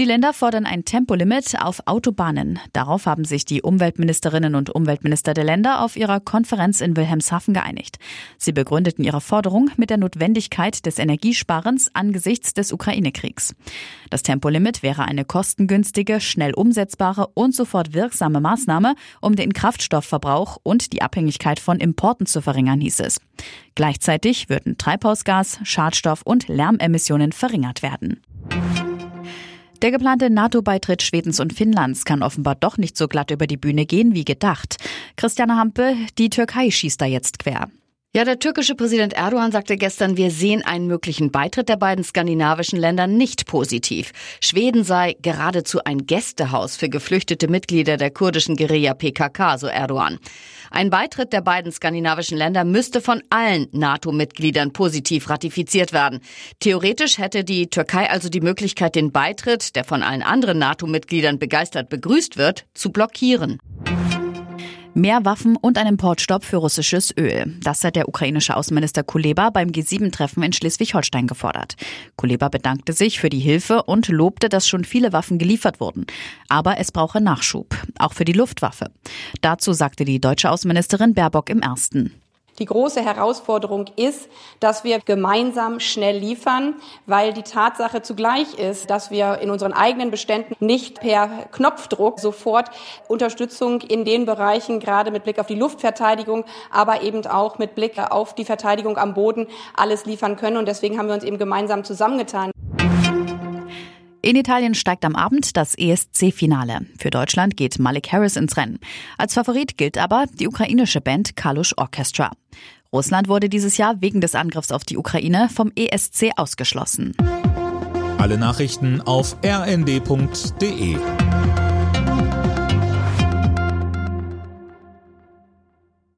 Die Länder fordern ein Tempolimit auf Autobahnen. Darauf haben sich die Umweltministerinnen und Umweltminister der Länder auf ihrer Konferenz in Wilhelmshaven geeinigt. Sie begründeten ihre Forderung mit der Notwendigkeit des Energiesparens angesichts des Ukraine-Kriegs. Das Tempolimit wäre eine kostengünstige, schnell umsetzbare und sofort wirksame Maßnahme, um den Kraftstoffverbrauch und die Abhängigkeit von Importen zu verringern, hieß es. Gleichzeitig würden Treibhausgas, Schadstoff und Lärmemissionen verringert werden. Der geplante NATO-Beitritt Schwedens und Finnlands kann offenbar doch nicht so glatt über die Bühne gehen wie gedacht. Christiane Hampe, die Türkei schießt da jetzt quer. Ja, der türkische Präsident Erdogan sagte gestern, wir sehen einen möglichen Beitritt der beiden skandinavischen Länder nicht positiv. Schweden sei geradezu ein Gästehaus für geflüchtete Mitglieder der kurdischen Guerilla PKK, so Erdogan. Ein Beitritt der beiden skandinavischen Länder müsste von allen NATO-Mitgliedern positiv ratifiziert werden. Theoretisch hätte die Türkei also die Möglichkeit, den Beitritt, der von allen anderen NATO-Mitgliedern begeistert begrüßt wird, zu blockieren. Mehr Waffen und ein Importstopp für russisches Öl. Das hat der ukrainische Außenminister Kuleba beim G7-Treffen in Schleswig-Holstein gefordert. Kuleba bedankte sich für die Hilfe und lobte, dass schon viele Waffen geliefert wurden. Aber es brauche Nachschub, auch für die Luftwaffe. Dazu sagte die deutsche Außenministerin Baerbock im ersten. Die große Herausforderung ist, dass wir gemeinsam schnell liefern, weil die Tatsache zugleich ist, dass wir in unseren eigenen Beständen nicht per Knopfdruck sofort Unterstützung in den Bereichen, gerade mit Blick auf die Luftverteidigung, aber eben auch mit Blick auf die Verteidigung am Boden, alles liefern können. Und deswegen haben wir uns eben gemeinsam zusammengetan. In Italien steigt am Abend das ESC-Finale. Für Deutschland geht Malik Harris ins Rennen. Als Favorit gilt aber die ukrainische Band Kalush Orchestra. Russland wurde dieses Jahr wegen des Angriffs auf die Ukraine vom ESC ausgeschlossen. Alle Nachrichten auf rnd.de